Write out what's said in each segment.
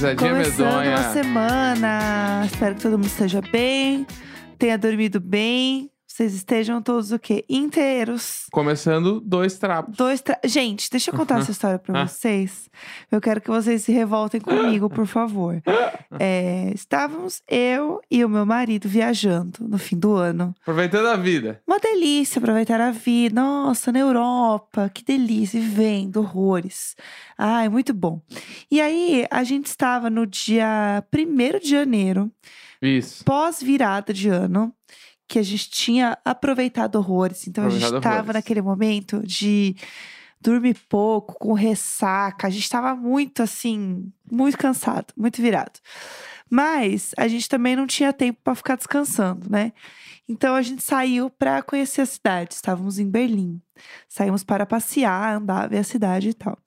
Gurizadinha Começando medonha. uma semana. Espero que todo mundo esteja bem, tenha dormido bem. Vocês estejam todos o quê? Inteiros. Começando dois trapos. Dois tra... Gente, deixa eu contar essa história pra vocês. Eu quero que vocês se revoltem comigo, por favor. É, estávamos eu e o meu marido viajando no fim do ano. Aproveitando a vida. Uma delícia aproveitar a vida. Nossa, na Europa, que delícia, vivendo horrores. Ai, muito bom. E aí, a gente estava no dia 1 de janeiro, Isso. pós-virada de ano, que a gente tinha aproveitado horrores. Então, a gente Aproveitado estava naquele momento de dormir pouco, com ressaca. A gente estava muito assim, muito cansado, muito virado. Mas a gente também não tinha tempo para ficar descansando, né? Então a gente saiu para conhecer a cidade. Estávamos em Berlim. Saímos para passear, andar, ver a cidade e tal.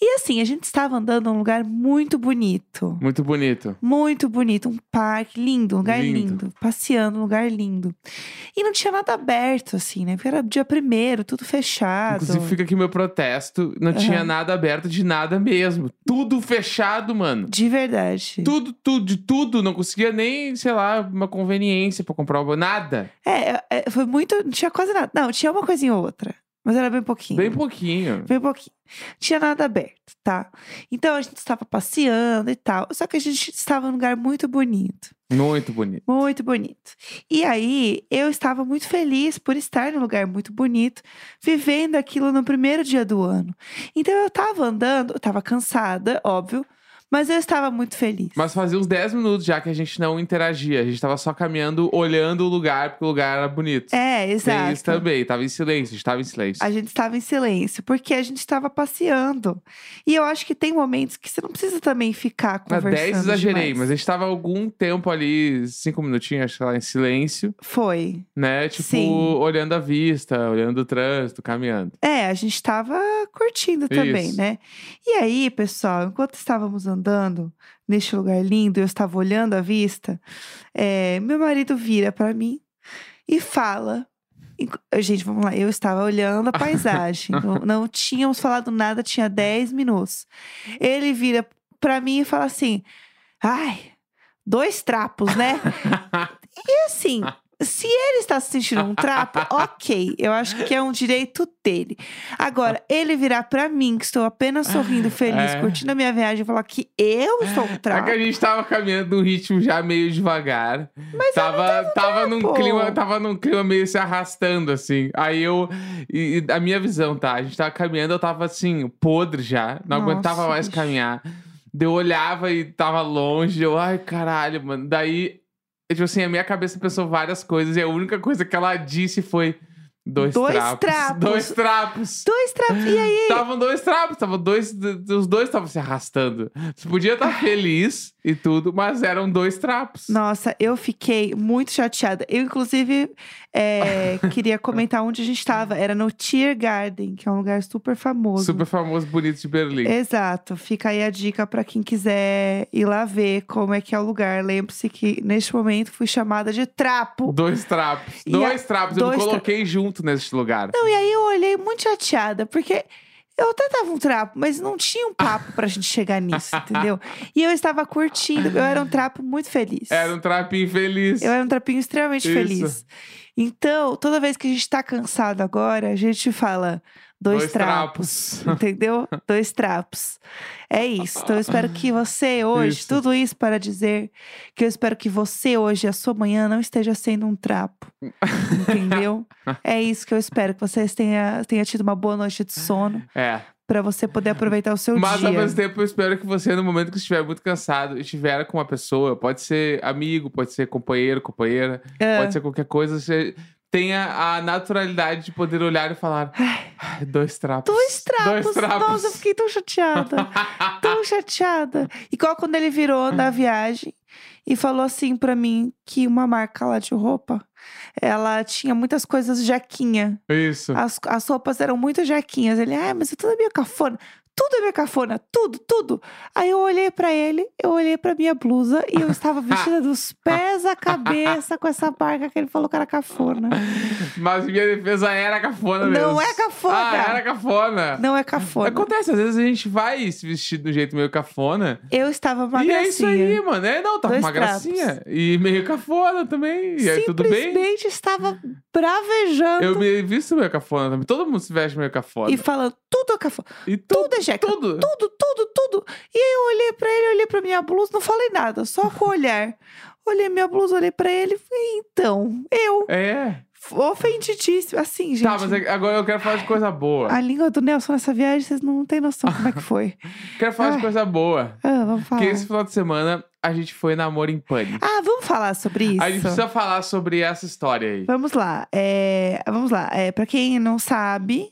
E assim, a gente estava andando num lugar muito bonito. Muito bonito. Muito bonito, um parque lindo, um lugar Lindo. lindo. Passeando, um lugar lindo. E não tinha nada aberto, assim, né? Porque era dia primeiro, tudo fechado. Inclusive, fica aqui meu protesto. Não tinha Aham. nada aberto de nada mesmo. Tudo fechado, mano. De verdade. Tudo, tudo, de tudo. Não conseguia nem, sei lá, uma conveniência pra comprar nada. É, é, foi muito. Não tinha quase nada. Não, tinha uma coisinha ou outra. Mas era bem pouquinho. Bem pouquinho. Bem pouquinho. Tinha nada aberto, tá? Então a gente estava passeando e tal. Só que a gente estava num lugar muito bonito. Muito bonito. Muito bonito. E aí, eu estava muito feliz por estar num lugar muito bonito, vivendo aquilo no primeiro dia do ano. Então eu estava andando, eu estava cansada, óbvio, mas eu estava muito feliz. Mas fazia uns 10 minutos já que a gente não interagia. A gente tava só caminhando, olhando o lugar, porque o lugar era bonito. É, Tem exato. isso também. Tava em silêncio, a gente tava em silêncio. A gente estava em silêncio, porque a gente estava passeando. E eu acho que tem momentos que você não precisa também ficar Na conversando 10 exagerei, demais. mas a gente tava algum tempo ali, cinco minutinhos, acho que lá, em silêncio, Foi. né? Tipo, Sim. olhando a vista, olhando o trânsito, caminhando. É, a gente estava curtindo também, Isso. né? E aí, pessoal, enquanto estávamos andando neste lugar lindo, eu estava olhando a vista, é, meu marido vira para mim e fala. Gente, vamos lá. Eu estava olhando a paisagem. não, não tínhamos falado nada, tinha 10 minutos. Ele vira para mim e fala assim: Ai, dois trapos, né? E assim, se ele está se sentindo um trapo, ok. Eu acho que é um direito dele. Agora, ele virar pra mim, que estou apenas sorrindo, feliz, É. curtindo a minha viagem, e falar que eu sou um É trapo. que a gente tava caminhando num ritmo já meio devagar. Mas tava, tava num clima, tava num clima meio se arrastando, assim. Aí eu. E, e a minha visão, tá? A gente tava caminhando, eu tava assim, podre já. Não Nossa, aguentava mais bicho. caminhar. Eu olhava e tava longe. Eu, ai, caralho, mano. Daí, tipo assim, a minha cabeça pensou várias coisas. E a única coisa que ela disse foi. Dois, Dois trapos. trapos. Dois trapos. Dois trapos. E aí? Estavam dois trapos, estavam dois, os dois estavam se arrastando. Você podia estar feliz e tudo, mas eram dois trapos. Nossa, eu fiquei muito chateada. Eu, inclusive, é, queria comentar onde a gente estava. Era no Tiergarten, que é um lugar super famoso. Super famoso, bonito de Berlim. Exato. Fica aí a dica pra quem quiser ir lá ver como é que é o lugar. Lembre-se que neste momento fui chamada de trapo. Dois trapos. E dois a- trapos. Eu dois me tra- coloquei junto nesse lugar. Não, e aí eu olhei muito chateada, porque eu até tava um trapo, mas não tinha um papo pra gente chegar nisso, entendeu? E eu estava curtindo, eu era um trapo muito feliz. Era um trapinho feliz. Eu era um trapinho extremamente Isso. feliz. Então, toda vez que a gente tá cansado agora, a gente fala dois, Dois trapos, entendeu? dois trapos. É isso. Então, eu espero que você hoje, Isso. tudo isso para dizer que eu espero que você hoje, a sua manhã, não esteja sendo um trapo. entendeu? É isso que eu espero, que você tenha, tenha tido uma boa noite de sono, É. para você poder aproveitar o seu Mas dia. ao mesmo tempo eu espero que você, no momento que estiver muito cansado, estiver com uma pessoa, pode ser amigo, pode ser companheiro, companheira, É. pode ser qualquer coisa, você tenha a naturalidade de poder olhar e falar: "Ai, dois trapos. Dois trapos. Dois trapos. Nossa, eu fiquei tão chateada. tão chateada. Igual quando ele virou na viagem e falou assim pra mim que uma marca lá de roupa, ela tinha muitas coisas jaquinha. Isso. As, as roupas eram muito jaquinhas. Ele, ah, mas é tudo meio cafona. Tudo é meio cafona, tudo, tudo. Aí eu olhei pra ele, eu olhei pra minha blusa e eu estava vestida dos pés à cabeça com essa marca que ele falou que era cafona. Mas minha defesa era cafona mesmo. Não é cafona. Ah, era cafona. Não é cafona. Acontece, às vezes a gente vai se vestir de um jeito meio cafona. Eu estava uma e é isso gracinha. aí, mano. É, não, tava Dois uma trapos. gracinha. E meio cafona também. E aí, tudo bem? Simplesmente estava bravejando Eu me visto meio cafona também. Todo mundo se veste meio cafona. e falando tudo é cafona. E Tudo é Tudo. Tudo, tudo, tudo. E aí eu olhei pra ele, olhei pra minha blusa, não falei nada, só com o olhar. Olhei minha blusa, olhei pra ele e falei, então, eu, É. ofendidíssimo. Assim, gente. Tá, mas é- agora eu quero falar de coisa boa. A língua do Nelson nessa viagem, vocês não têm noção como é que foi. Quero falar de Ai. coisa boa. Ah, vamos falar. Porque esse final de semana a gente foi namoro em pânico. Ah, vamos falar sobre isso. A gente precisa falar sobre essa história aí. Vamos lá. É, vamos lá. É, para quem não sabe,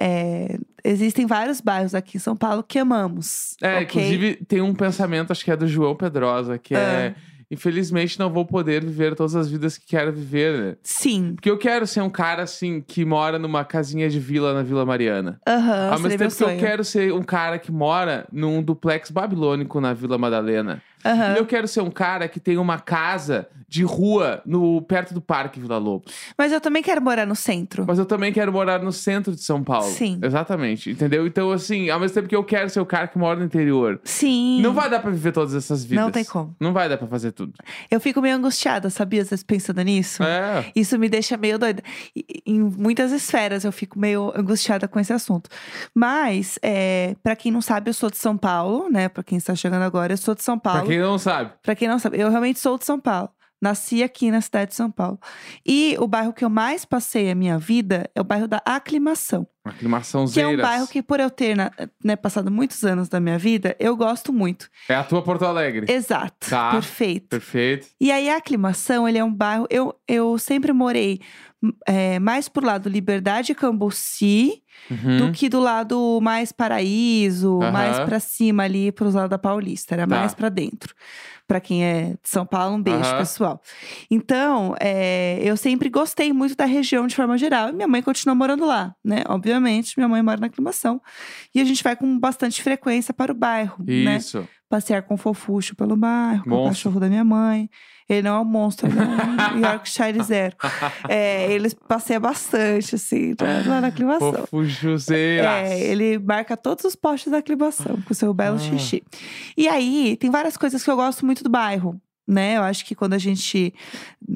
é, existem vários bairros aqui em São Paulo que amamos. É, ok? inclusive tem um pensamento, acho que é do João Pedrosa, que é. Ah. Infelizmente não vou poder viver todas as vidas que quero viver. né? Sim. Porque eu quero ser um cara assim que mora numa casinha de vila na Vila Mariana. Aham, Ao mesmo tempo que eu quero ser um cara que mora num duplex babilônico na Vila Madalena. Aham. E eu quero ser um cara que tem uma casa de rua no perto do Parque Vila Lobos. Mas eu também quero morar no centro. Mas eu também quero morar no centro de São Paulo. Sim. Exatamente. Entendeu? Então, assim, ao mesmo tempo que eu quero ser o cara que mora no interior. Sim. Não vai dar pra viver todas essas vidas. Não tem como. Não vai dar pra fazer tudo. Eu fico meio angustiada, sabia? Às vezes pensando nisso. É. Isso me deixa meio doida. Em muitas esferas eu fico meio angustiada com esse assunto. Mas, é, para quem não sabe, eu sou de São Paulo, né? Pra quem está chegando agora, eu sou de São Paulo. Quem não sabe. Pra quem não sabe, eu realmente sou de São Paulo. Nasci aqui na cidade de São Paulo. E o bairro que eu mais passei a minha vida é o bairro da Aclimação. Aclimação Que é um bairro que, por eu ter na- né, passado muitos anos da minha vida, eu gosto muito. É a tua Porto Alegre. Exato. Tá. Perfeito. Perfeito. E aí, a aclimação, ele é um bairro. Eu, eu sempre morei é, mais pro lado Liberdade e Cambuci Uhum. do que do lado mais Paraíso, Aham. mais pra cima ali, pros lados da Paulista. Era Tá. mais pra dentro. Pra quem é de São Paulo, um beijo, Aham. pessoal. Então, é, eu sempre gostei muito da região de forma geral. E minha mãe continua morando lá, né? Obviamente, minha mãe mora na aclimação. E a gente vai com bastante frequência para o bairro, né? Isso. passear com o fofuxo pelo bairro, com o Monstro. cachorro da minha mãe. Ele não é um monstro, ele é um Yorkshire Zero. É, ele passeia bastante, assim, lá na aclimação. É, ele marca todos os postes da aclimação com seu belo Ah. xixi. E aí, tem várias coisas que eu gosto muito do bairro. Né? Eu acho que quando a gente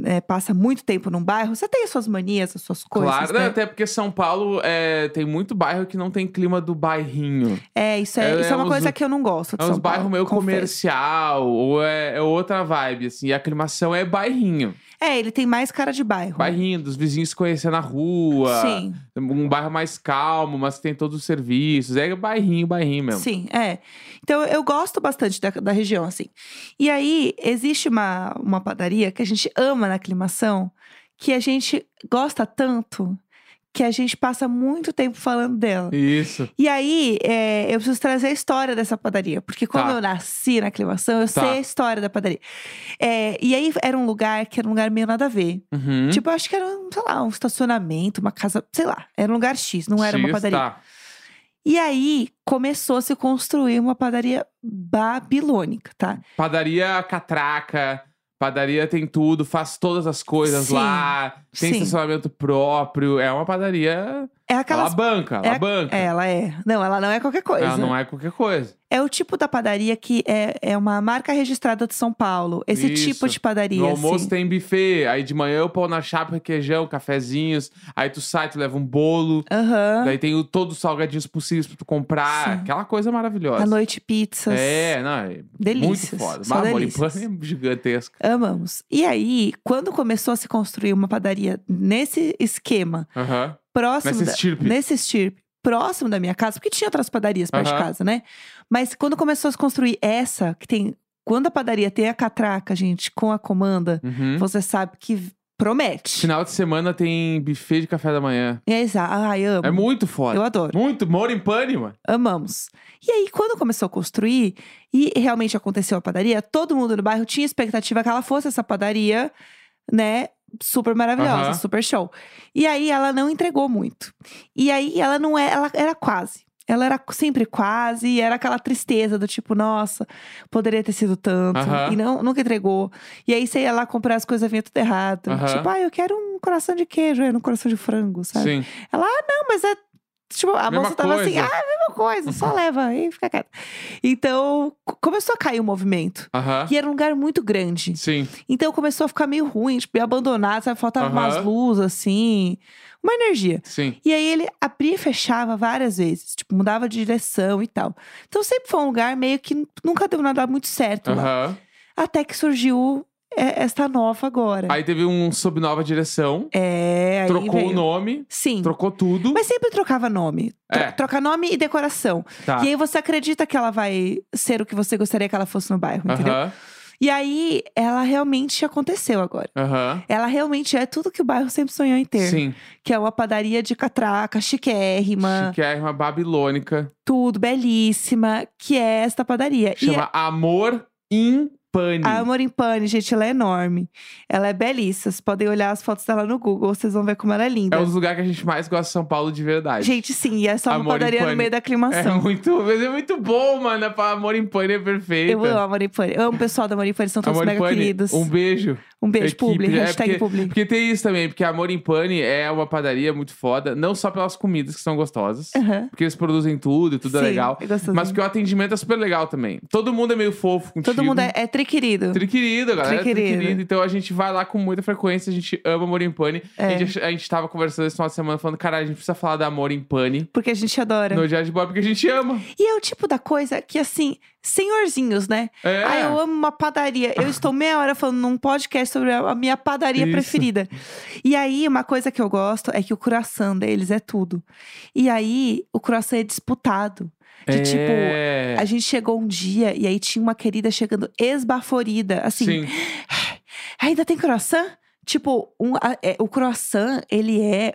é, passa muito tempo num bairro, você tem as suas manias, as suas coisas. Claro, né? até porque São Paulo é, tem muito bairro que não tem clima do bairrinho. É, isso é, É, isso é uma é uns- coisa que eu não gosto. De É São Paulo, bairros meio confesso. comercial, ou é, é outra vibe, assim. A aclimação é bairrinho. É, ele tem mais cara de bairro. Bairrinho, dos vizinhos se conhecer na rua. Sim. Um bairro mais calmo, mas que tem todos os serviços. É bairrinho, bairrinho mesmo. Sim, é. Então eu gosto bastante da, da região, assim. E aí, existe uma, uma padaria que a gente ama na aclimação, que a gente gosta tanto que a gente passa muito tempo falando dela. Isso. E aí, é, eu preciso trazer a história dessa padaria. Porque quando Tá. eu nasci na aclimação, eu Tá. sei a história da padaria. É, e aí, era um lugar que era um lugar meio nada a ver. Uhum. Tipo, eu acho que era, um, sei lá, um estacionamento, uma casa, sei lá. Era um lugar X, não era uma X, padaria. Tá. E aí começou a se construir uma padaria babilônica, tá? Padaria catraca. Padaria tem tudo, faz todas as coisas Sim, lá. Tem sim. estacionamento próprio. É uma padaria. É aquelas. Ela banca, ela é- banca. Ela é. Não, ela não é qualquer coisa. Ela não é qualquer coisa. É o tipo da padaria que é, é uma marca registrada de São Paulo. Esse Isso. tipo de padaria. No almoço assim. tem buffet. Aí de manhã eu pão na chapa, requeijão, cafezinhos. Aí tu sai, tu leva um bolo. Aham. Daí tem o- todos os salgadinhos possíveis pra tu comprar. Sim. Aquela coisa maravilhosa. À noite, pizzas. É, não, é Delícias, muito foda. só delícias. É gigantesca. Amamos. E aí, quando começou a se construir uma padaria nesse esquema, Aham. Próximo. Nessa da- estirpe. Nesse estirpe. Próximo da minha casa, porque tinha outras padarias perto de casa, né? Mas quando começou a se construir essa, que tem. Quando a padaria tem a catraca, gente, com a comanda, Uhum. você sabe que promete. Final de semana tem buffet de café da manhã. É exato. Ai, amo. É muito foda. Eu adoro. Muito. Moro em pane, mano. Amamos. E aí, quando começou a construir e realmente aconteceu a padaria, todo mundo no bairro tinha expectativa que ela fosse essa padaria, né? Super maravilhosa, Aham. super show. E aí ela não entregou muito. E aí ela não é, ela era quase. Ela era sempre quase, e era aquela tristeza do tipo, nossa, poderia ter sido tanto. Aham. E não, nunca entregou. E aí você ia lá comprar as coisas, vinha tudo errado. Aham. Tipo, ah, eu quero um coração de queijo, eu um coração de frango, sabe? Sim. Não, mas é. Tipo, a Mesma moça tava assim, coisa. ah, mesma coisa, só leva aí fica quieto. Então, co- começou a cair o movimento. E era um lugar muito grande. Sim. Então começou a ficar meio ruim, tipo, meio abandonado, sabe? Faltava umas luzes, assim, uma energia. Sim. E aí ele abria e fechava várias vezes, tipo, mudava de direção e tal. Então sempre foi um lugar meio que nunca deu nada muito certo lá. Até que surgiu esta nova agora. Aí teve um sob nova direção, é, aí trocou veio. o nome, Sim. trocou tudo. Mas sempre trocava nome. Tro- É. Troca nome e decoração. Tá. E aí você acredita que ela vai ser o que você gostaria que ela fosse no bairro, entendeu? Aham. E aí ela realmente aconteceu agora. Aham. Ela realmente é tudo que o bairro sempre sonhou em ter. Sim. Que é uma padaria de catraca, chiquérrima, Chiquérrima babilônica. tudo belíssima, que é esta padaria. E Chama Amor in Pane. a Amor em Pane, gente, ela é enorme. Ela é belíssima. Vocês podem olhar as fotos dela no Google, vocês vão ver como ela é linda. É um dos lugares que a gente mais gosta de São Paulo de verdade. Gente, sim, e é só uma Amor em padaria no meio da é aclimação. muito, mas é muito bom, mano. A Amor em Pane é perfeita. Eu amo Amor em Pane. Eu amo o pessoal da Amor em Pane, são todos Amor mega Pane, queridos. um beijo. Um beijo, equipe, publi, é hashtag porque- publi. Porque tem isso também, porque a Amor em Pane é uma padaria muito foda, não só pelas comidas que são gostosas, Aham. porque eles produzem tudo e tudo é Sim, legal, é mas porque o atendimento é super legal também. Todo mundo é meio fofo contigo. Todo mundo é, é triquerido. Triquerido, galera. Triquerido. Triquerido. Então a gente vai lá com muita frequência, a gente ama Amor em Pane. É. A, gente, a gente tava conversando esse final de semana falando, cara, a gente precisa falar da Amor em Pane Porque a gente adora. no de Boa, porque a gente ama. E é o tipo da coisa que, assim, senhorzinhos, né? É. Ah, eu amo uma padaria. Eu estou meia hora falando num podcast sobre a a minha padaria Isso. preferida. E aí, uma coisa que eu gosto é que o croissant deles é tudo. E aí, o croissant é disputado. De tipo, é. a gente chegou um dia e aí tinha uma querida chegando esbaforida. Assim, Sim. ainda tem croissant? Tipo, um, a- é, o croissant, ele é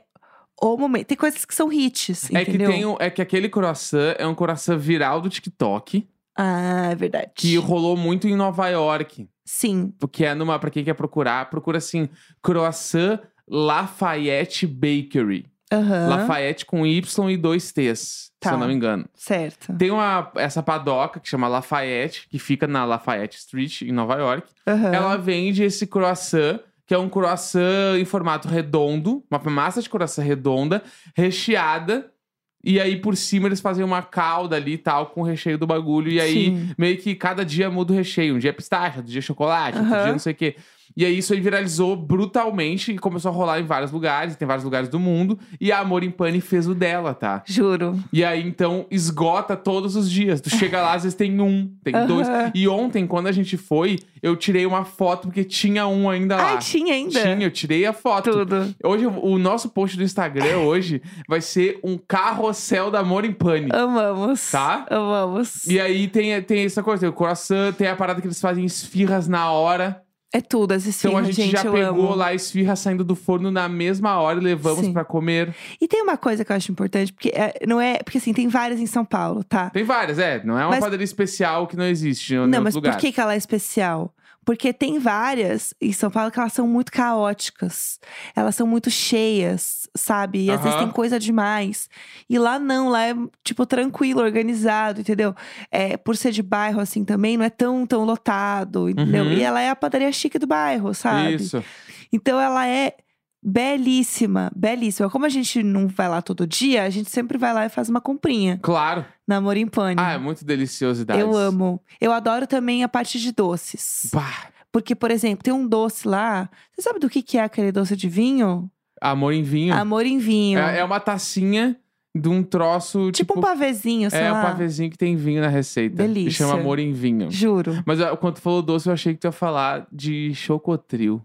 o momento. Tem coisas que são hits, É que, entendeu? tem um- é que aquele croissant é um croissant viral do TikTok, Ah, é verdade. que rolou muito em Nova York. Sim. Que é numa, pra quem quer procurar, procura assim, croissant Lafayette Bakery. Aham. Lafayette com Y e dois T's, Tá. se eu não me engano. Certo. Tem uma, essa padoca que chama Lafayette, que fica na Lafayette Street, em Nova York. Aham. Ela vende esse croissant, que é um croissant em formato redondo, uma massa de croissant redonda, recheada. E aí, por cima, eles fazem uma calda ali e tal, com o recheio do bagulho. E aí, Sim. meio que cada dia muda o recheio. Um dia é pistache, outro dia é chocolate, outro Aham. dia não sei o quê. E aí, isso aí viralizou brutalmente e começou a rolar em vários lugares. Tem vários lugares do mundo. E a Amor em Pane fez o dela, tá? Juro. E aí, então, esgota todos os dias. Tu chega lá, às vezes tem um, tem Aham. dois. E ontem, quando a gente foi, eu tirei uma foto, porque tinha um ainda lá. Ai, tinha ainda. Tinha, eu tirei a foto. Tudo. Hoje, o nosso post do Instagram hoje vai ser um carrossel da Amor em Pane. Amamos. Tá? Amamos. E aí tem, tem essa coisa, tem o coração, tem a parada que eles fazem esfirras na hora. É tudo, as Então a esfirras, gente, já pegou amo. lá a esfirra saindo do forno na mesma hora e levamos pra comer. E tem uma coisa que eu acho importante, porque é, não é. Porque assim, tem várias em São Paulo, tá? Tem várias, é. Não é uma Mas- padaria especial que não existe em Não, mas por que, que ela é especial? Porque tem várias em São Paulo que elas são muito caóticas. Elas são muito cheias, sabe? E às vezes tem coisa demais. E lá não, lá é, tipo, tranquilo, organizado, entendeu? É, por ser de bairro, assim, também, não é tão, tão lotado, entendeu? Uhum. E ela é a padaria chique do bairro, sabe? Isso. Então ela é belíssima, belíssima. Como a gente não vai lá todo dia, a gente sempre vai lá e faz uma comprinha Claro. na Amor em Pane. Ah, é muito deliciosidade. Eu amo. Eu adoro também a parte de doces. Bah, Porque, por exemplo, tem um doce lá. Você sabe do que, que é aquele doce de vinho? amor em vinho. Amor em vinho. É, é uma tacinha de um troço. tipo, um pavezinho, sei É lá. um pavezinho que tem vinho na receita. Que Delícia. chama amor em vinho. Juro. Mas quando tu falou doce, eu achei que tu ia falar de chocotril.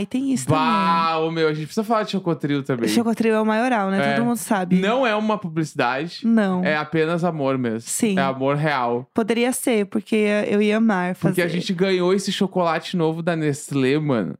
E tem isso Bah, ô meu, a gente precisa falar de chocotril também. também. Chocotril é o maioral, né? É. Todo mundo sabe. Não é uma publicidade. Não. É apenas amor mesmo. Sim. É amor real. Poderia ser, porque eu ia amar fazer. Porque a gente ganhou esse chocolate novo da Nestlé, mano.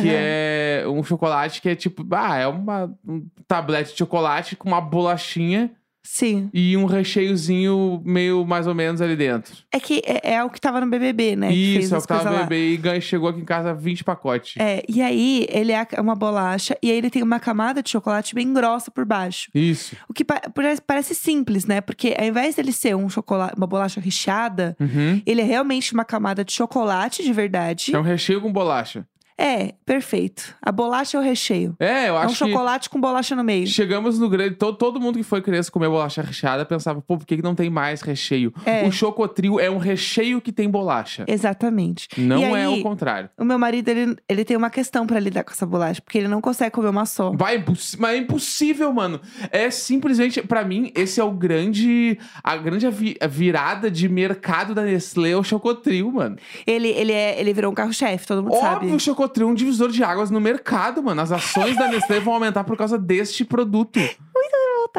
Que Aham. é um chocolate que é tipo, ah, é uma um tablete de chocolate com uma bolachinha Sim. e um recheiozinho meio mais ou menos ali dentro. É que é, é o que tava no BBB, né? Isso, é o que tava lá. bebê e ganha- chegou aqui em casa 20 pacotes. É, e aí ele é uma bolacha e aí ele tem uma camada de chocolate bem grossa por baixo. Isso. O que pa- parece, parece simples, né? Porque ao invés dele ser um chocolate, uma bolacha recheada, Uhum. ele é realmente uma camada de chocolate de verdade. É um recheio com bolacha. É, perfeito. A bolacha é o recheio. É, eu É um acho que chocolate com bolacha no meio. chegamos no grande. Todo, todo mundo que foi criança comer bolacha recheada pensava, pô, por que, que não tem mais recheio? É. O chocotril é um recheio que tem bolacha. Exatamente. Não E é aí, o contrário. O meu marido, ele, ele tem uma questão pra lidar com essa bolacha, porque ele não consegue comer uma só. Vai, mas é impossível, mano. É simplesmente, pra mim, esse é o grande. A grande virada de mercado da Nestlé é o Chocotril, mano. Ele, ele, é, ele virou um carro-chefe, todo mundo Óbvio, o sabe. Chocotril é um divisor de águas no mercado, mano. As ações da Nestlé vão aumentar por causa deste produto.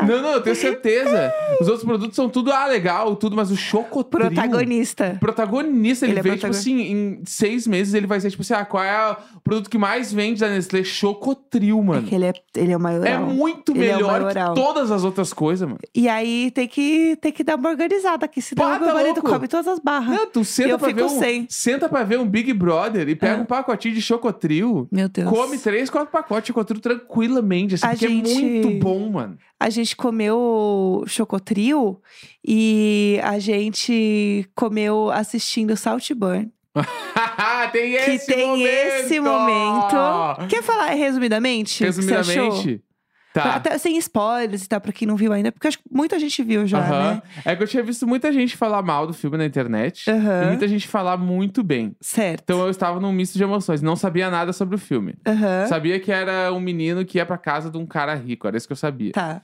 Voltar. Não, não, eu tenho certeza. Os outros produtos são tudo, ah, legal, tudo, mas o Chocotril... Protagonista. Protagonista, ele, Ele é veio, tipo assim, em seis meses ele vai ser, tipo assim, ah, qual é o produto que mais vende da Nestlé? Chocotril, É mano. que ele é, ele é o maioral. É muito Ele é o melhor maioral. que todas as outras coisas, mano. E aí tem que, tem que dar uma organizada aqui, senão Pá, meu tá marido louco? come todas as barras. Não, tu senta eu pra fico ver um, sem. senta pra ver um Big Brother e pega Ah. um pacotinho de Chocotril. Meu Deus. Come três, quatro pacotes de Chocotril tranquilamente, assim, A porque gente- é muito bom, mano. A gente comeu chocotril e a gente comeu assistindo Saltburn. tem Que esse tem momento! esse momento. Quer falar resumidamente? que? Resumidamente, tá. Até sem spoilers e tal, pra quem não viu ainda, porque acho que muita gente viu já, Aham. né? É que eu tinha visto muita gente falar mal do filme na internet Aham. e muita gente falar muito bem. Certo. Então eu estava num misto de emoções, não sabia nada sobre o filme. Aham. Sabia que era um menino que ia pra casa de um cara rico, era isso que eu sabia. Tá.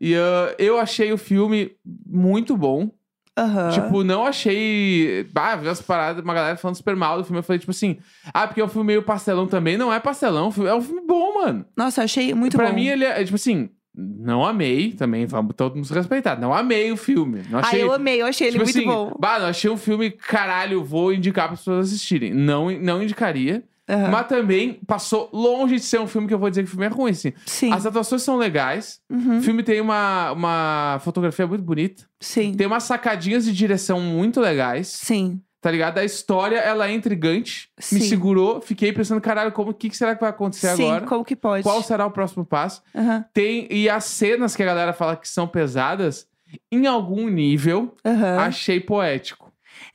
E ah, eu achei o filme muito bom. Aham. Tipo, não achei. Ah, vi as paradas, uma galera falando super mal do filme. Eu falei, tipo assim, ah, porque é um filme meio pastelão também. Não é pastelão, é um filme bom, mano. Nossa, achei muito pra bom. mim, ele é, é, tipo assim, não amei também, vamos todos nos respeitar. Não amei o filme. Não Ah, achei. eu amei, eu achei ele tipo muito assim, bom. Bah, não achei um filme, caralho, vou indicar para as pessoas assistirem. Não, não indicaria. Aham. Mas também passou longe de ser um filme que eu vou dizer que o filme é ruim, assim. Sim. As atuações são legais. Uhum. O filme tem uma, uma fotografia muito bonita. Sim. Tem umas sacadinhas de direção muito legais. Sim. Tá ligado? A história, ela é intrigante. Me Sim. segurou. Fiquei pensando, caralho, como, o que, que será que vai acontecer Sim, agora? como que pode? Qual será o próximo passo? Aham. Tem... E as cenas que a galera fala que são pesadas, em algum nível, achei poético.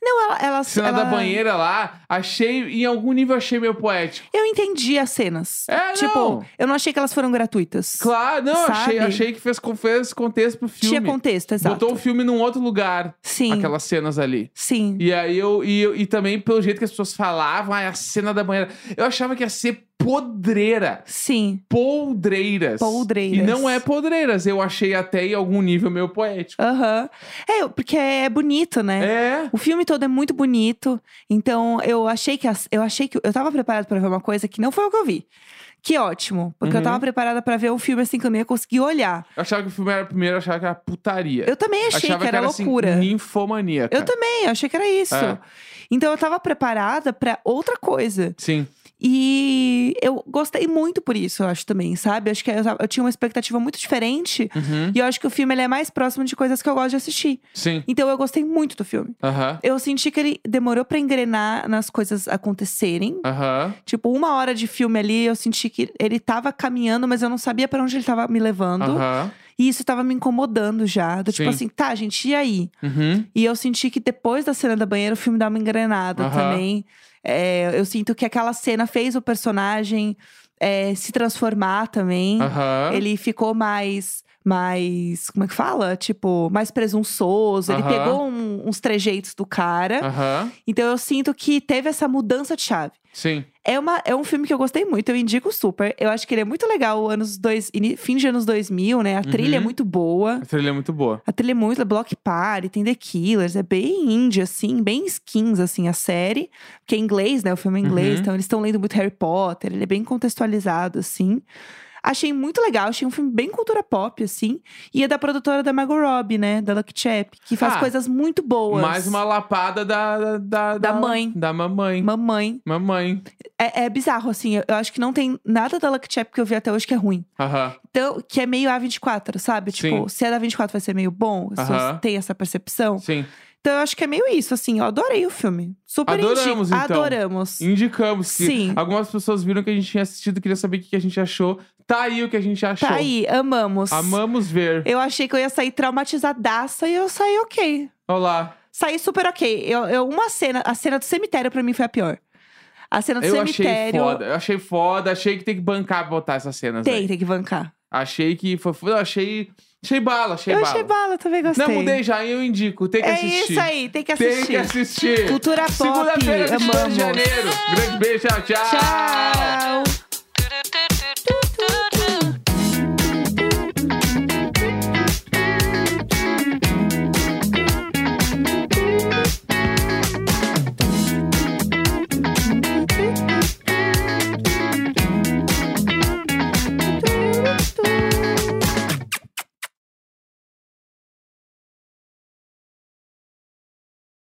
Não, ela, ela, Cena ela- da banheira lá, achei... Em algum nível, achei meio poético. Eu entendi as cenas. É, tipo, não. eu não achei que elas foram gratuitas. Claro, não, achei, Sabe? achei que fez, fez contexto pro filme. Tinha contexto, exato. Botou o filme num outro lugar, Sim. aquelas cenas ali. Sim. E aí eu e, eu- e também pelo jeito que as pessoas falavam, ai, a cena da banheira. Eu achava que ia ser podreira. Sim. Podreiras. Podreiras. E não é podreiras. Eu achei até em algum nível meio poético. Aham. É, porque é bonito, né? É. O filme todo é muito bonito. Então, eu achei que as- eu achei que eu tava preparada pra ver uma coisa que não foi o que eu vi. Que ótimo, porque eu Uhum. tava preparada pra ver um filme assim que eu não ia conseguir olhar. Eu achava que o filme era primeiro, eu achava que era putaria. Eu também achei achava que era loucura. Assim, ninfomaníaca. eu também, eu achei que era isso. É. Então eu tava preparada pra outra coisa. Sim. E eu gostei muito por isso, eu acho também, sabe? Acho que eu, eu tinha uma expectativa muito diferente. Uhum. E eu acho que o filme ele é mais próximo de coisas que eu gosto de assistir. Sim. Então eu gostei muito do filme. Aham. Eu senti que ele demorou pra engrenar nas coisas acontecerem. Aham. Tipo, uma hora de filme ali, eu senti que ele tava caminhando, mas eu não sabia pra onde ele tava me levando. Aham. E isso tava me incomodando já. Do tipo Sim. assim, tá, gente, e aí? Uhum. E eu senti que depois da cena da banheira, o filme dá uma engrenada Aham. também. É, eu sinto que aquela cena fez o personagem é, se transformar também. Aham. Ele ficou mais. Mais. Como é que fala? Tipo, mais presunçoso. Ele pegou um- uns trejeitos do cara. Então eu sinto que teve essa mudança de chave. Sim. É, uma, é um filme que eu gostei muito, eu indico super. Eu acho que ele é muito legal, anos dois, fim de anos 2000, né? A trilha é Uhum. muito boa. A trilha é muito boa. A trilha é muito Block Party, tem The Killers, é bem indie, assim, bem skins, assim, a série. Porque é inglês, né? O filme é inglês, Uhum. então eles estão lendo muito Harry Potter, ele é bem contextualizado, assim. Achei muito legal, achei um filme bem cultura pop, assim. E é da produtora da Margot Robbie, né? Da Lucky Chap, que faz Ah, coisas muito boas. Mais uma lapada da... Da, Da mãe. Da mamãe. Mamãe. Mamãe. É, é bizarro, assim. Eu, acho que não tem nada da Lucky Chap que eu vi até hoje que é ruim. Aham. Então, que é meio A24, sabe? Tipo, se é da 24 vai ser meio bom, pessoas Aham. têm essa percepção. Sim. Então, eu acho que é meio isso, assim. Eu adorei o filme. Super Adoramos, indico. então. Adoramos. Indicamos que Sim. algumas pessoas viram que a gente tinha assistido, queria saber o que a gente achou. Tá aí o que a gente achou. Tá aí, amamos. Amamos ver. Eu achei que eu ia sair traumatizadaça e eu saí ok. Olá. Saí super ok. Eu, eu- uma cena, a cena do cemitério pra mim foi a pior. A cena do Eu achei cemitério. foda. Eu achei foda. Achei que tem que bancar pra botar essas cenas. Tem, aí. tem que bancar. Achei que foi. Eu achei. Achei bala, achei eu bala. achei bala, também gostei. Não mudei já, eu indico. Tem que É assistir. isso aí, tem que Tem assistir. que assistir. Cultura pop, Segunda-feira, 22 de amamos. janeiro. Grande beijo, tchau, tchau. Tchau.